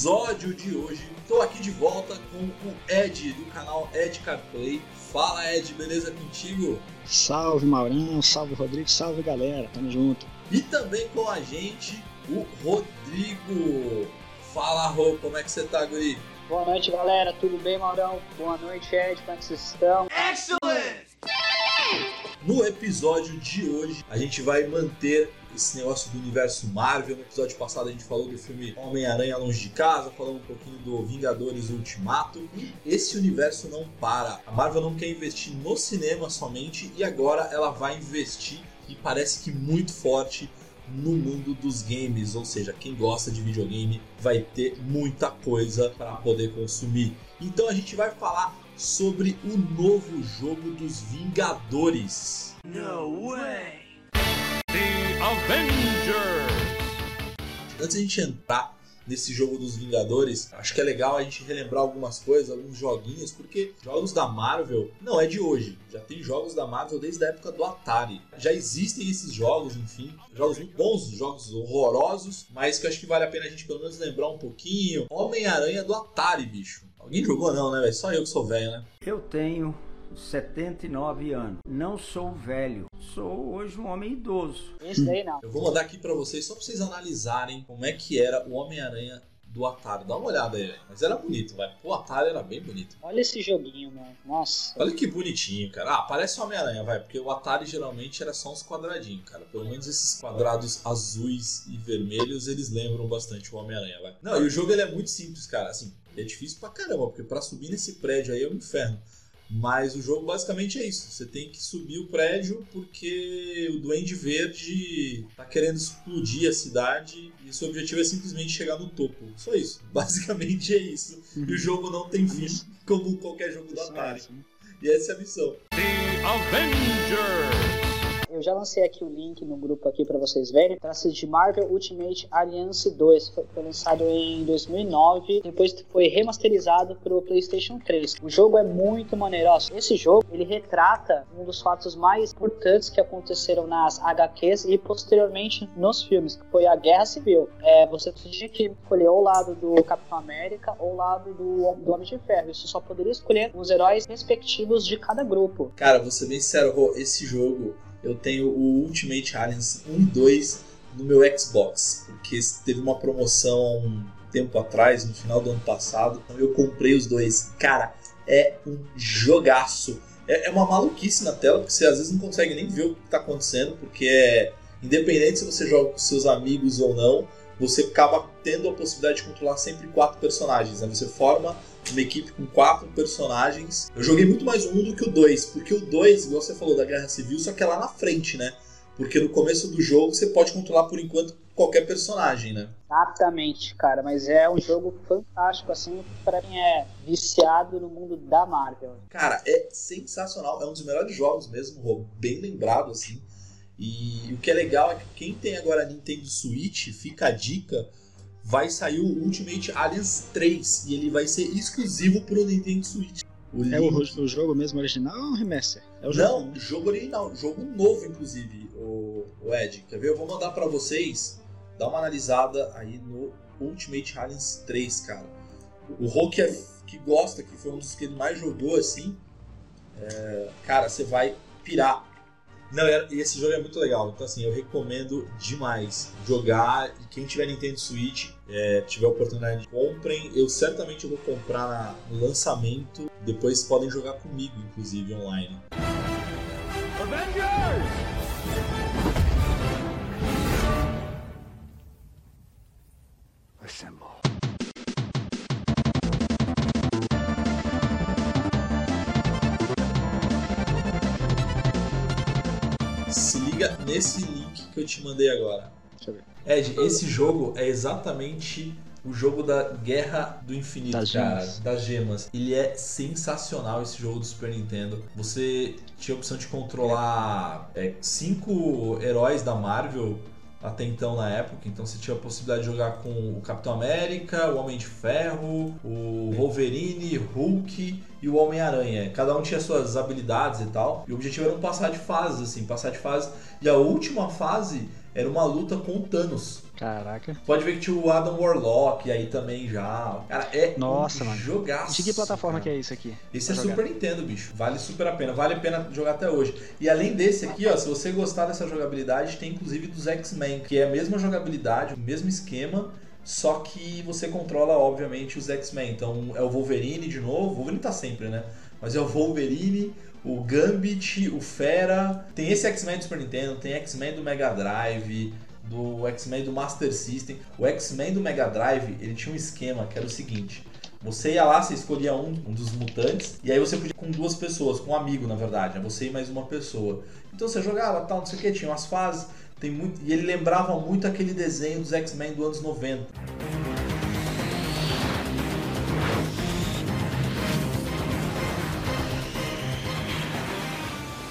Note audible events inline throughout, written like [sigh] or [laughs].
episódio de hoje, estou aqui de volta com o Ed do canal Ed Carplay. Fala Ed, beleza contigo? Salve Maurão, salve Rodrigo, salve galera, tamo junto. E também com a gente o Rodrigo. Fala Rô, como é que você tá, Guri? Boa noite galera, tudo bem Maurão? Boa noite Ed, como é que vocês estão? Excellent! No episódio de hoje, a gente vai manter esse negócio do universo Marvel. No episódio passado a gente falou do filme Homem-Aranha Longe de Casa, falamos um pouquinho do Vingadores Ultimato. E esse universo não para. A Marvel não quer investir no cinema somente e agora ela vai investir e parece que muito forte no mundo dos games, ou seja, quem gosta de videogame vai ter muita coisa para poder consumir. Então a gente vai falar sobre o novo jogo dos Vingadores. No way. The Avengers. Antes de a gente entrar nesse jogo dos Vingadores, acho que é legal a gente relembrar algumas coisas, alguns joguinhos, porque jogos da Marvel não é de hoje. Já tem jogos da Marvel desde a época do Atari. Já existem esses jogos, enfim, jogos muito bons, jogos horrorosos, mas que eu acho que vale a pena a gente pelo menos lembrar um pouquinho. Homem-Aranha do Atari, bicho. Alguém jogou não, né, velho? Só eu que sou velho, né? Eu tenho 79 anos. Não sou velho, sou hoje um homem idoso. Isso aí não. Eu vou mandar aqui para vocês só para vocês analisarem como é que era o Homem-Aranha do Atari. Dá uma olhada aí, mas era bonito, vai. O Atari era bem bonito. Olha esse joguinho, mano. Nossa. Olha que bonitinho, cara. Ah, parece Homem-Aranha, vai, porque o Atari geralmente era só uns quadradinhos, cara. Pelo menos esses quadrados azuis e vermelhos, eles lembram bastante o Homem-Aranha, vai. Não, e o jogo ele é muito simples, cara. Assim, é difícil pra caramba, porque para subir nesse prédio aí é um inferno. Mas o jogo basicamente é isso. Você tem que subir o prédio porque o Duende Verde tá querendo explodir a cidade e seu objetivo é simplesmente chegar no topo. Só isso. [laughs] Basicamente é isso. E o jogo não tem fim, [laughs] como qualquer jogo da Atari. E essa é a missão. The Avengers! Eu já lancei aqui o link no grupo aqui para vocês verem. Trata-se de Marvel Ultimate Alliance 2. Foi, lançado em 2009, depois foi remasterizado para o PlayStation 3. O jogo é muito maneiroso. Esse jogo ele retrata um dos fatos mais importantes que aconteceram nas HQs e posteriormente nos filmes, que foi a Guerra Civil. É, você tinha que escolher ou o lado do Capitão América ou o lado do, do Homem de Ferro. Isso só poderia escolher os heróis respectivos de cada grupo. Cara, vou ser bem sincero, esse jogo eu tenho o Ultimate Alliance 1 e 2 no meu Xbox, porque teve uma promoção um tempo atrás, no final do ano passado, então eu comprei os dois. Cara, é um jogaço. É, é uma maluquice na tela, porque você às vezes não consegue nem ver o que está acontecendo, porque é independente se você joga com seus amigos ou não, você acaba tendo a possibilidade de controlar sempre quatro personagens. Né? Você forma uma equipe com quatro personagens. Eu joguei muito mais o 1 do que o 2, porque o 2, igual você falou da Guerra Civil, só que é lá na frente, né? Porque no começo do jogo você pode controlar por enquanto qualquer personagem, né? Exatamente, cara, mas é um jogo fantástico, assim, para quem é viciado no mundo da Marvel. Cara, é sensacional, é um dos melhores jogos mesmo, Rob, bem lembrado, assim. E o que é legal é que quem tem agora Nintendo Switch, fica a dica, vai sair o Ultimate Alliance 3 e ele vai ser exclusivo pro Nintendo Switch. O é o, o, jogo mesmo original ou um remaster? É o jogo, Não, jogo original, jogo novo inclusive, o, o Ed. Quer ver? Eu vou mandar para vocês dar uma analisada aí no Ultimate Alliance 3, cara. O Hulk é, que gosta, que foi um dos que ele mais jogou assim, é, cara, você vai pirar não, e esse jogo é muito legal. Então, assim, eu recomendo demais jogar. E quem tiver Nintendo Switch, é, tiver oportunidade, comprem. Eu certamente vou comprar no lançamento. Depois podem jogar comigo, inclusive, online. Avengers! Nesse link que eu te mandei agora. Deixa eu ver. Ed, esse jogo é exatamente o jogo da Guerra do Infinito, das cara, gemas. das gemas. Ele é sensacional esse jogo do Super Nintendo. Você tinha a opção de controlar é, cinco heróis da Marvel até então na época. Então você tinha a possibilidade de jogar com o Capitão América, o Homem de Ferro, o Wolverine, Hulk e o Homem-Aranha. Cada um tinha suas habilidades e tal. E o objetivo era passar de fase, assim, passar de fase. E a última fase era uma luta com o Thanos. Caraca. Pode ver que tinha o Adam Warlock aí também já. Cara, é Nossa, um mano. jogaço. De que plataforma cara. que é isso aqui? Esse é jogar? Super Nintendo, bicho. Vale super a pena. Vale a pena jogar até hoje. E além desse aqui, ó, se você gostar dessa jogabilidade, tem inclusive dos X-Men, que é a mesma jogabilidade, o mesmo esquema, só que você controla, obviamente, os X-Men. Então é o Wolverine de novo. O Wolverine tá sempre, né? Mas é o Wolverine, o Gambit, o Fera. Tem esse X-Men do Super Nintendo, tem X-Men do Mega Drive, do X-Men do Master System. O X-Men do Mega Drive, ele tinha um esquema que era o seguinte. Você ia lá, você escolhia um, um dos mutantes, e aí você podia com duas pessoas, com um amigo, na verdade, né? você e mais uma pessoa. Então você jogava, tal, não sei o que, tinha umas fases, tem muito, e ele lembrava muito aquele desenho dos X-Men dos anos 90.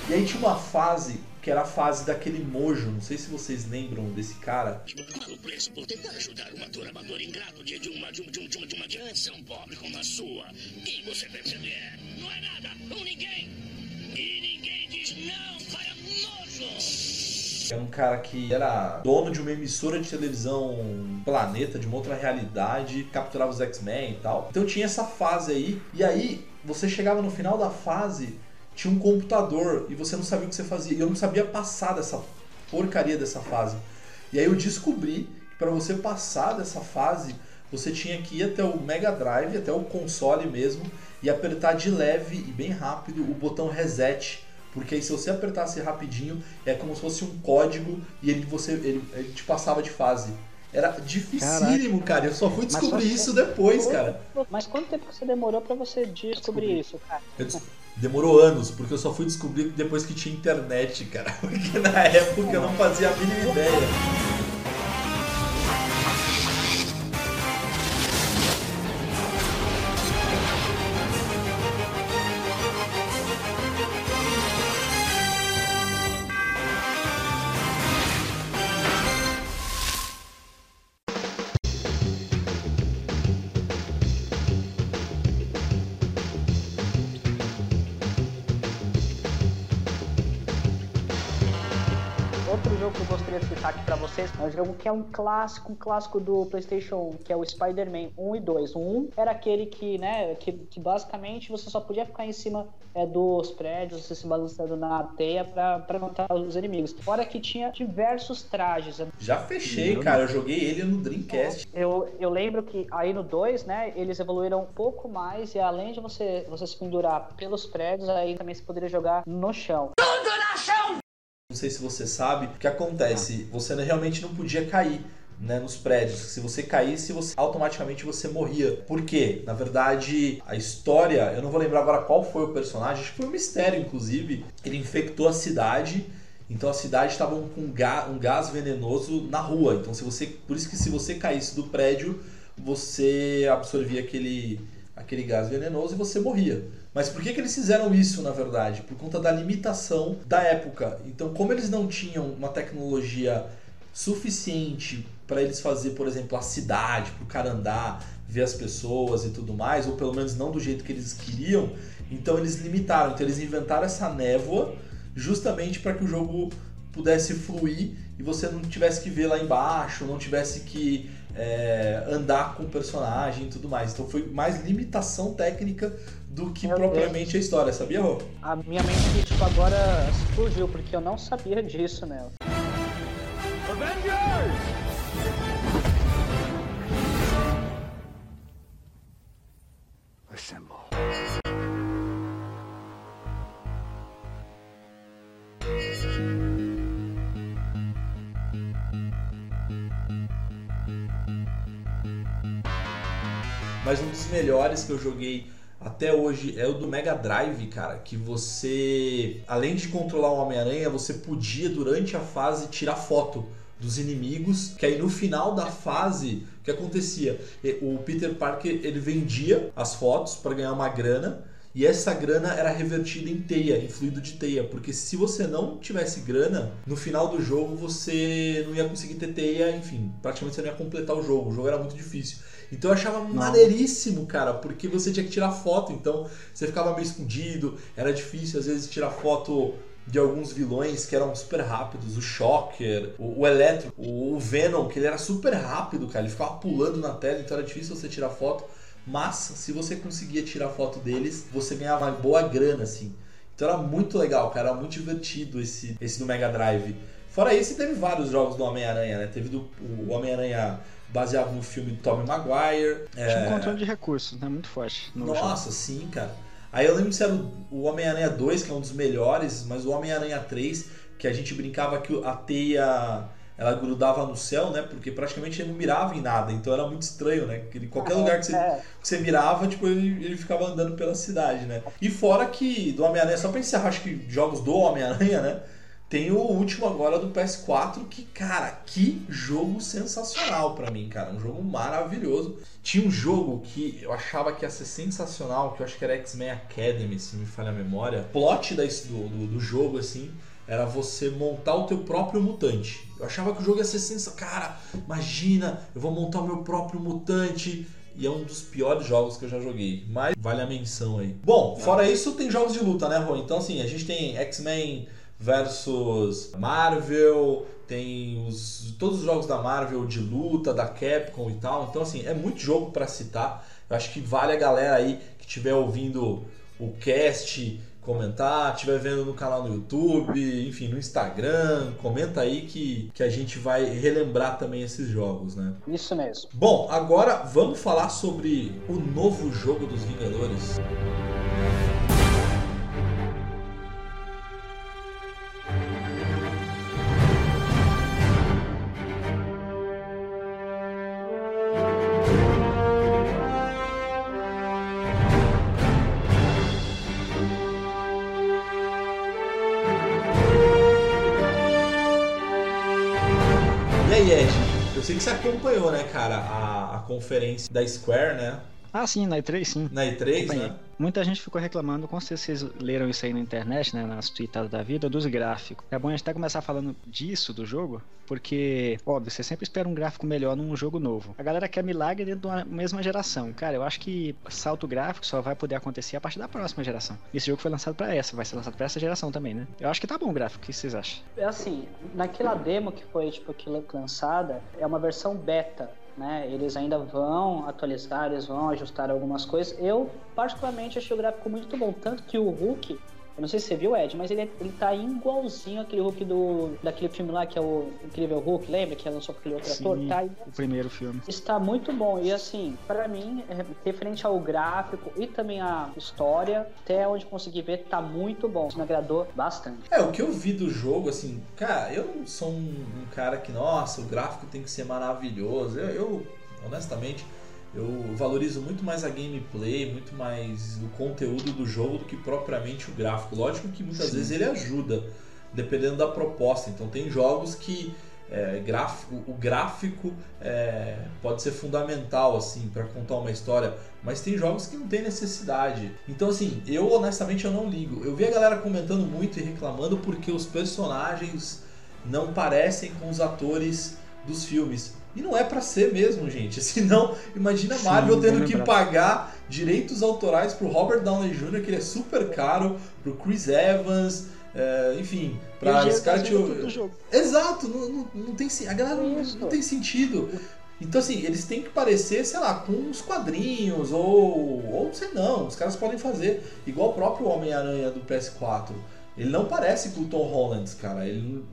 E aí tinha uma fase que era a fase daquele mojo, não sei se vocês lembram desse cara. Qual o preço por tentar ajudar um ator amador ingrato de, de uma, de, uma- de, uma- de uma, geração pobre como a sua? Quem você perceber? Não é nada, ou ninguém. E ninguém diz não para Era um cara que era dono de uma emissora de televisão planeta, de uma outra realidade, capturava os X-Men e tal. Então tinha essa fase aí, e aí você chegava no final da fase, tinha um computador e você não sabia o que você fazia. E eu não sabia passar dessa porcaria dessa fase. E aí eu descobri que para você passar dessa fase, você tinha que ir até o Mega Drive, até o console mesmo, e apertar de leve e bem rápido o botão reset. Porque aí se você apertasse rapidinho, é como se fosse um código e ele, você, ele, ele te passava de fase. Era dificílimo, cara. Eu só fui descobrir só- isso depois, cara. Mas quanto tempo que você demorou pra você descobrir isso, cara? Des- Demorou anos, porque eu só fui descobrir depois que tinha internet, cara. [laughs] Porque na época eu não fazia a mínima ideia. Jogo que é um clássico, um clássico do PlayStation 1, que é o Spider-Man 1 e 2. O 1 era aquele que, né, que, que basicamente você só podia ficar em cima é, dos prédios, você se balançando na teia pra, pra matar os inimigos. Fora que tinha diversos trajes. Já fechei, Meu cara. Eu joguei ele no Dreamcast. Eu, eu lembro que aí no 2, né, eles evoluíram um pouco mais e além de você, você se pendurar pelos prédios, aí também você poderia jogar no chão. Não sei se você sabe o que acontece. Você realmente não podia cair. Né, nos prédios. Se você caísse, você automaticamente você morria. Por quê? Na verdade, a história, eu não vou lembrar agora qual foi o personagem, acho que foi um mistério, inclusive. Ele infectou a cidade, então a cidade estava com um ga- um gás venenoso na rua. Então, se você, por isso que se você caísse do prédio, você absorvia aquele, aquele gás venenoso e você morria. Mas por que, que eles fizeram isso, na verdade? Por conta da limitação da época. Então, como eles não tinham uma tecnologia suficiente para eles fazer, por exemplo, a cidade, para o cara andar, ver as pessoas e tudo mais, ou pelo menos não do jeito que eles queriam, então eles limitaram. Então, eles inventaram essa névoa justamente para que o jogo pudesse fluir e você não tivesse que ver lá embaixo, não tivesse que é, andar com o personagem e tudo mais. Então foi mais limitação técnica do que Meu propriamente a história, sabia, Rô? A minha mente tipo, agora explodiu, porque eu não sabia disso, né? Mas um dos melhores que eu joguei até hoje é o do Mega Drive, cara, que você, além de controlar o Homem-Aranha, você podia durante a fase tirar foto dos inimigos, que aí no final da fase, o que acontecia? O Peter Parker, ele vendia as fotos para ganhar uma grana, e essa grana era revertida em teia, em fluido de teia, porque se você não tivesse grana, no final do jogo você não ia conseguir ter teia, enfim, praticamente você não ia completar o jogo, o jogo era muito difícil. Então eu achava maneiríssimo, cara, porque você tinha que tirar foto, então você ficava meio escondido, era difícil às vezes tirar foto de alguns vilões que eram super rápidos, o Shocker, o, o Electro, o, o Venom, que ele era super rápido, cara, ele ficava pulando na tela, então era difícil você tirar foto. Mas se você conseguia tirar foto deles, você ganhava uma boa grana, assim. Então era muito legal, cara, era muito divertido esse, esse do Mega Drive. Fora isso, teve vários jogos do Homem-Aranha, né? Teve do, o Homem-Aranha baseado no filme do Tobey Maguire. Tinha é... um controle de recursos, né? Muito forte. Nossa, jogo. sim, cara. Aí eu lembro se era o Homem-Aranha 2, que é um dos melhores, mas o Homem-Aranha 3, que a gente brincava que a teia ela grudava no céu, né? Porque praticamente ele não mirava em nada, então era muito estranho, né? Que qualquer lugar que você, É. que você mirava, tipo, ele, ele ficava andando pela cidade, né? E fora que do Homem-Aranha, só pra encerrar, acho que jogos do Homem-Aranha, né? Tem o último agora do PS4, que, cara, que jogo sensacional pra mim, cara. Um jogo maravilhoso. Tinha um jogo que eu achava que ia ser sensacional, que eu acho que era X-Men Academy, se me falha a memória. Plot da, do, do, do jogo, assim, era você montar o teu próprio mutante. Eu achava que o jogo ia ser sensacional. Cara, imagina, eu vou montar o meu próprio mutante. E é um dos piores jogos que eu já joguei. Mas vale a menção aí. Bom, fora isso, tem jogos de luta, né, Rô? Então, assim, a gente tem X-Men versus Marvel, tem os, todos os jogos da Marvel de luta, da Capcom e tal. Então, assim, é muito jogo para citar. Eu acho que vale a galera aí que estiver ouvindo o cast comentar, estiver vendo no canal no YouTube, enfim, no Instagram, comenta aí que, que a gente vai relembrar também esses jogos, né? Isso mesmo. Bom, agora vamos falar sobre o novo jogo dos Vingadores. E sei que você acompanhou, né, cara, a, a conferência da Square, né? Ah, sim, na E3 sim. Na E3, Acompanhei. né? Muita gente ficou reclamando, com certeza vocês leram isso aí na internet, né, nas tweetadas da vida, dos gráficos. É bom a gente até começar falando disso, do jogo, porque, óbvio, você sempre espera um gráfico melhor num jogo novo. A galera quer milagre dentro de uma mesma geração. Cara, eu acho que salto gráfico só vai poder acontecer a partir da próxima geração. Esse jogo foi lançado pra essa, vai ser lançado pra essa geração também, né? Eu acho que tá bom o gráfico, o que vocês acham? É assim, naquela demo que foi tipo que lançada, é uma versão beta, né? Eles ainda vão atualizar, eles vão ajustar algumas coisas. Eu particularmente achei o gráfico muito bom, tanto que o Hulk, eu não sei se você viu, Ed, mas ele, é- ele tá igualzinho aquele Hulk do daquele filme lá que é o Incrível Hulk, lembra que lançou com aquele outro ator? Sim. Tá O primeiro filme. Está muito bom e assim, pra mim, é, referente ao gráfico e também à história, até onde consegui ver, tá muito bom. Isso me agradou bastante. É, o que eu vi do jogo, assim, cara, eu não sou um, um cara que, nossa, o gráfico tem que ser maravilhoso. Eu, eu, honestamente, eu valorizo muito mais a gameplay, muito mais o conteúdo do jogo do que propriamente o gráfico. Lógico que muitas Sim. vezes ele ajuda, dependendo da proposta. Então tem jogos que é, gráfico, o gráfico é, pode ser fundamental assim para contar uma história, mas tem jogos que não tem necessidade. Então assim, eu honestamente eu não ligo. Eu vi a galera comentando muito e reclamando porque os personagens não parecem com os atores dos filmes. E não é pra ser mesmo, gente. [laughs] Senão, imagina Sim, Marvel tendo que pagar direitos autorais pro Robert Downey Jr., que ele é super caro, pro Chris Evans, é, enfim, pra Scarlett dinheiro tá do jogo. Exato, não, não, não tem a galera não, não tem sentido. Então assim, eles têm que parecer, sei lá, com uns quadrinhos ou ou sei não, os caras podem fazer igual o próprio Homem-Aranha do PS4. Ele não parece com o Tom Holland, cara. Ele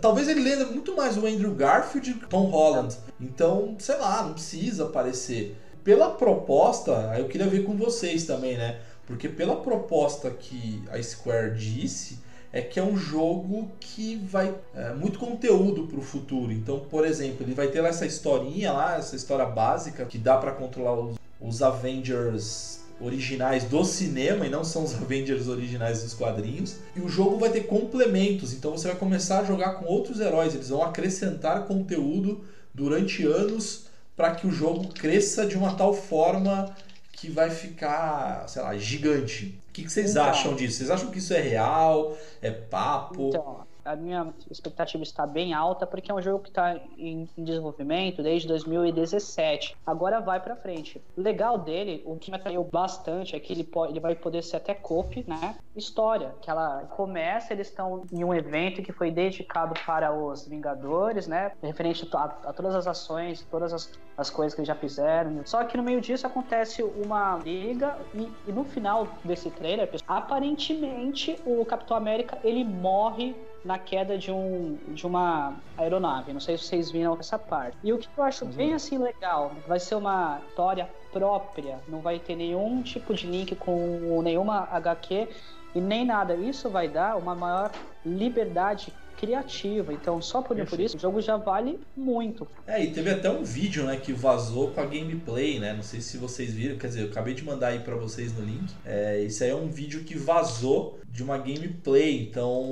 Talvez ele lembra muito mais o Andrew Garfield que o Tom Holland. Então, sei lá, não precisa aparecer. Pela proposta, eu queria ver com vocês também, né? Porque pela proposta que a Square disse, é que é um jogo que vai é, muito conteúdo pro futuro. Então, por exemplo, ele vai ter essa historinha lá, essa história básica que dá pra controlar os, os Avengers originais do cinema e não são os [laughs] Avengers originais dos quadrinhos. E o jogo vai ter complementos, então você vai começar a jogar com outros heróis, eles vão acrescentar conteúdo durante anos para que o jogo cresça de uma tal forma que vai ficar, sei lá, gigante. O que, que vocês Então. acham disso? Vocês acham que isso é real? É papo? Então, A minha expectativa está bem alta porque é um jogo que está em, desenvolvimento desde 2017. Agora vai para frente. O legal dele, o que me atraiu bastante é que ele, pode, ele vai poder ser até cop, né? História, que ela começa, eles estão em um evento que foi dedicado para os Vingadores, né? Referente a, a todas as ações, todas as, as coisas que eles já fizeram. Só que no meio disso acontece uma liga e, e no final desse trailer, aparentemente o Capitão América ele morre na queda de, um, de uma aeronave. Não sei se vocês viram essa parte. E o que eu acho bem assim legal, vai ser uma história própria, não vai ter nenhum tipo de link com nenhuma HQ e nem nada. Isso vai dar uma maior liberdade criativa. Então, só por, por isso, o jogo já vale muito. É, e teve até um vídeo, né, que vazou com a gameplay, né? Não sei se vocês viram, quer dizer, eu acabei de mandar aí para vocês no link. É, isso aí é um vídeo que vazou de uma gameplay, então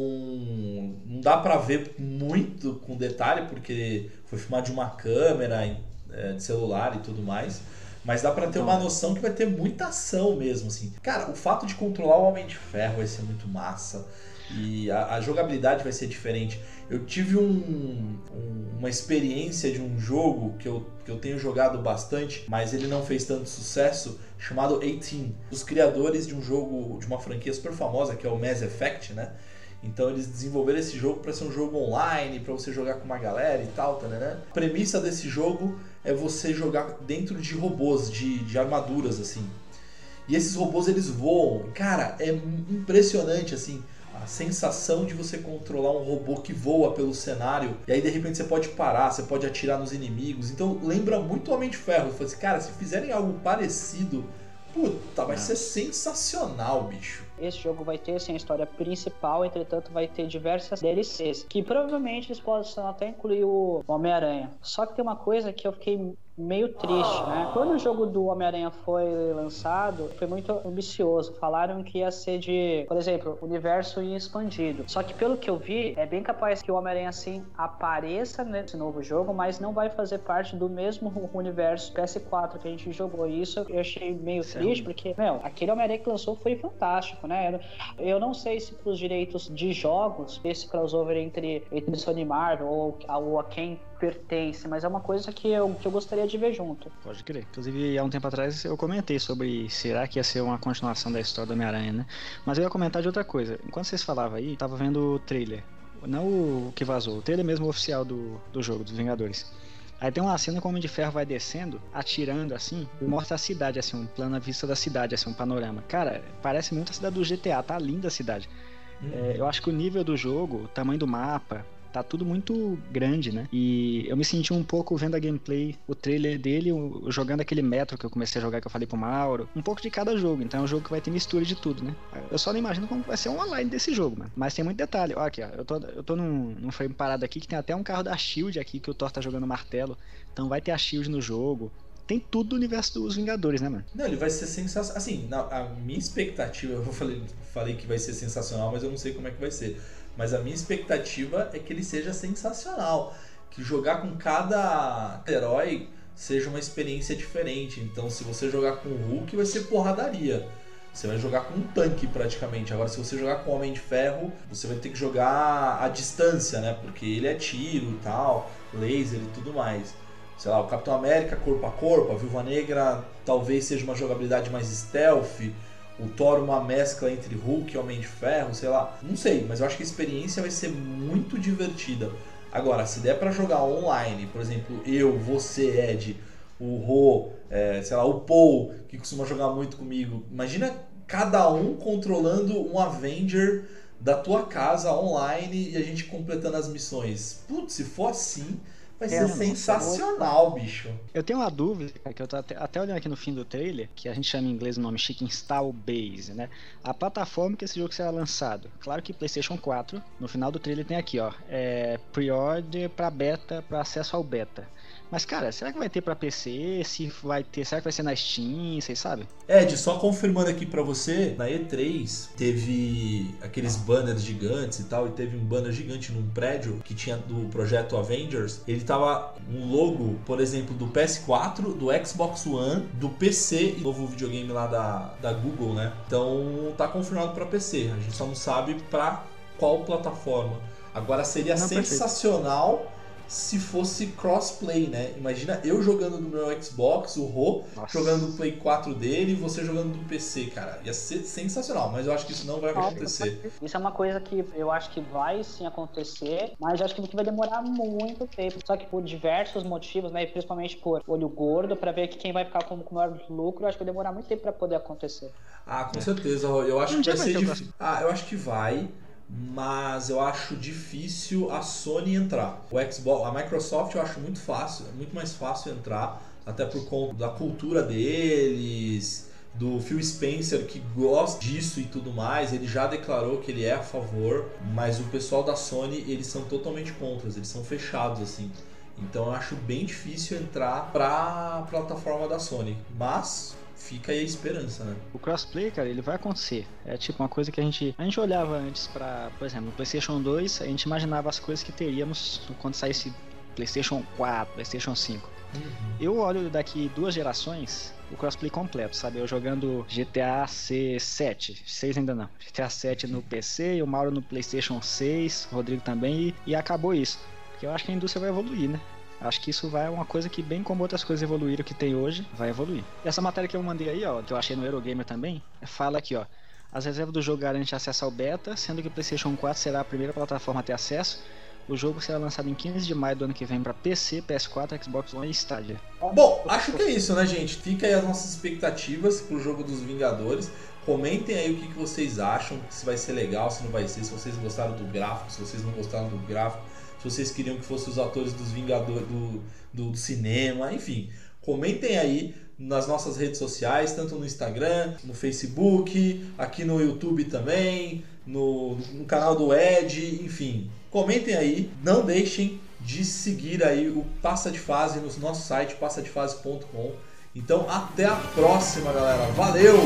não dá para ver muito com detalhe, porque foi filmado de uma câmera é, de celular e tudo mais. Mas dá para ter uma noção que vai ter muita ação mesmo, assim. Cara, o fato de controlar o Homem de Ferro vai ser muito massa. E a, a jogabilidade vai ser diferente. Eu tive um, um, uma experiência de um jogo que eu, que eu tenho jogado bastante, mas ele não fez tanto sucesso, chamado 18. Os criadores de um jogo, de uma franquia super famosa, que é o Mass Effect, né? Então eles desenvolveram esse jogo para ser um jogo online, para você jogar com uma galera e tal, tá, né? A premissa desse jogo é você jogar dentro de robôs, de, de armaduras, assim. E esses robôs eles voam. Cara, é impressionante, assim a sensação de você controlar um robô que voa pelo cenário e aí de repente você pode parar, você pode atirar nos inimigos. Então lembra muito Homem de Ferro. Falei assim, cara, se fizerem algo parecido, puta, vai ser sensacional, bicho. Esse jogo vai ter assim, a história principal, entretanto, vai ter diversas DLCs, que provavelmente eles possam até incluir o Homem-Aranha. Só que tem uma coisa que eu fiquei meio triste, né? Quando o jogo do Homem-Aranha foi lançado, foi muito ambicioso. Falaram que ia ser de, por exemplo, universo expandido. Só que pelo que eu vi, é bem capaz que o Homem-Aranha assim apareça nesse novo jogo, mas não vai fazer parte do mesmo universo PS4 que a gente jogou. E isso eu achei meio Sim. triste, porque, meu, aquele Homem-Aranha que lançou foi fantástico, né? Eu não sei se pros direitos de jogos, esse crossover entre, entre Sony Marvel ou, ou a quem pertence, mas é uma coisa que eu, que eu gostaria de ver junto. Pode crer. Inclusive, há um tempo atrás eu comentei sobre será que ia ser uma continuação da história do Homem-Aranha, né? Mas eu ia comentar de outra coisa. Enquanto vocês falavam aí, tava vendo o trailer. Não o que vazou, o trailer mesmo oficial do, do jogo, dos Vingadores. Aí tem uma cena que o Homem de Ferro vai descendo, atirando assim, e mostra a cidade, assim, um plano à vista da cidade, assim, um panorama. Cara, parece muito a cidade do GTA, tá linda a cidade. Uhum. É, eu acho que o nível do jogo, o tamanho do mapa, tá tudo muito grande, né? E eu me senti um pouco vendo a gameplay, o trailer dele, jogando aquele metro que eu comecei a jogar, que eu falei pro Mauro. Um pouco de cada jogo, então é um jogo que vai ter mistura de tudo, né? Eu só não imagino como vai ser um online desse jogo, mano. Mas tem muito detalhe. Ó, aqui, ó. Eu tô, eu tô num, num frame parado aqui que tem até um carro da Shield aqui que o Thor tá jogando martelo. Então vai ter a Shield no jogo tem tudo do universo dos Vingadores, né, mano? Não, ele vai ser sensacional. Assim, na, a minha expectativa, [laughs] eu falei, falei que vai ser sensacional, mas eu não sei como é que vai ser. Mas a minha expectativa é que ele seja sensacional. Que jogar com cada herói seja uma experiência diferente. Então, se você jogar com o Hulk, vai ser porradaria. Você vai jogar com um tanque praticamente. Agora, se você jogar com o Homem de Ferro, você vai ter que jogar à distância, né? Porque ele é tiro e tal, laser e tudo mais. Sei lá, o Capitão América corpo a corpo, a Viúva Negra talvez seja uma jogabilidade mais stealth o Thor uma mescla entre Hulk e Homem de Ferro, sei lá. Não sei, mas eu acho que a experiência vai ser muito divertida. Agora, se der para jogar online, por exemplo, eu, você, Ed, o Ro, é, sei lá, o Paul, que costuma jogar muito comigo, imagina cada um controlando um Avenger da tua casa online e a gente completando as missões. Putz, se for assim, Vai ser é, sensacional, bicho. Eu tenho uma dúvida, que eu tô até, até, olhando aqui no fim do trailer, que a gente chama em inglês o nome Chicken Style Base, né? A plataforma que esse jogo será lançado. Claro que PlayStation 4, no final do trailer tem aqui, ó, é pre-order para beta, para acesso ao beta. Mas, cara, será que vai ter para PC? Se vai ter, será que vai ser na Steam? Vocês sabem? Ed, só confirmando aqui para você, na E3 teve aqueles banners gigantes e tal, e teve um banner gigante num prédio que tinha do projeto Avengers. Ele tava um logo, por exemplo, do PS4, do Xbox One, do PC e novo videogame lá da, da Google, né? Então tá confirmado para PC. A gente só não sabe para qual plataforma. Agora seria Não, perfeito. Se fosse crossplay, né? Imagina eu jogando no meu Xbox, o Ro, jogando do Play 4 dele e você jogando do PC, cara. Ia ser sensacional, mas eu acho que isso não vai acontecer. Isso é uma coisa que eu acho que vai sim acontecer, mas eu acho que vai demorar muito tempo. Só que por diversos motivos, né? e Principalmente por olho gordo, pra ver que quem vai ficar com o maior lucro, eu acho que vai demorar muito tempo pra poder acontecer. Ah, com certeza, Ro. Eu acho Um que vai ser difícil. Ah, eu acho que vai. Mas eu acho difícil a Sony entrar. O Xbox, a Microsoft eu acho muito fácil, é muito mais fácil entrar, até por conta da cultura deles, do Phil Spencer que gosta disso e tudo mais, ele já declarou que ele é a favor, mas o pessoal da Sony, eles são totalmente contra, eles são fechados assim. Então eu acho bem difícil entrar pra plataforma da Sony, mas fica aí a esperança, né? O crossplay, cara, ele vai acontecer. É tipo uma coisa que a gente. A gente olhava antes pra. Por exemplo, no PlayStation 2, a gente imaginava as coisas que teríamos quando saísse PlayStation 4, PlayStation 5. Eu olho daqui duas gerações o crossplay completo, sabe? Eu jogando GTA C7, 6 ainda não. GTA 7 no PC o Mauro no PlayStation 6, o Rodrigo também, e, e acabou isso. Porque eu acho que a indústria vai evoluir, né? Acho que isso vai uma coisa que, bem como outras coisas evoluíram que tem hoje, vai evoluir. E essa matéria que eu mandei aí, ó, que eu achei no Eurogamer também, fala aqui, ó. As reservas do jogo garantem acesso ao beta, sendo que o PlayStation 4 será a primeira plataforma a ter acesso. O jogo será lançado em 15 de maio do ano que vem para PC, PS4, Xbox One e Stadia. Bom, acho que é isso, né, gente? Fica aí as nossas expectativas pro jogo dos Vingadores. Comentem aí o que, que vocês acham, se vai ser legal, se não vai ser, se vocês gostaram do gráfico, se vocês não gostaram do gráfico, se vocês queriam que fossem os atores dos Vingadores do, do cinema, enfim. Comentem aí nas nossas redes sociais, tanto no Instagram, no Facebook, aqui no YouTube também, no, no canal do Ed, enfim. Comentem aí, não deixem de seguir aí o Passa de Fase no nosso site passadefase.com. Então até a próxima, galera. Valeu!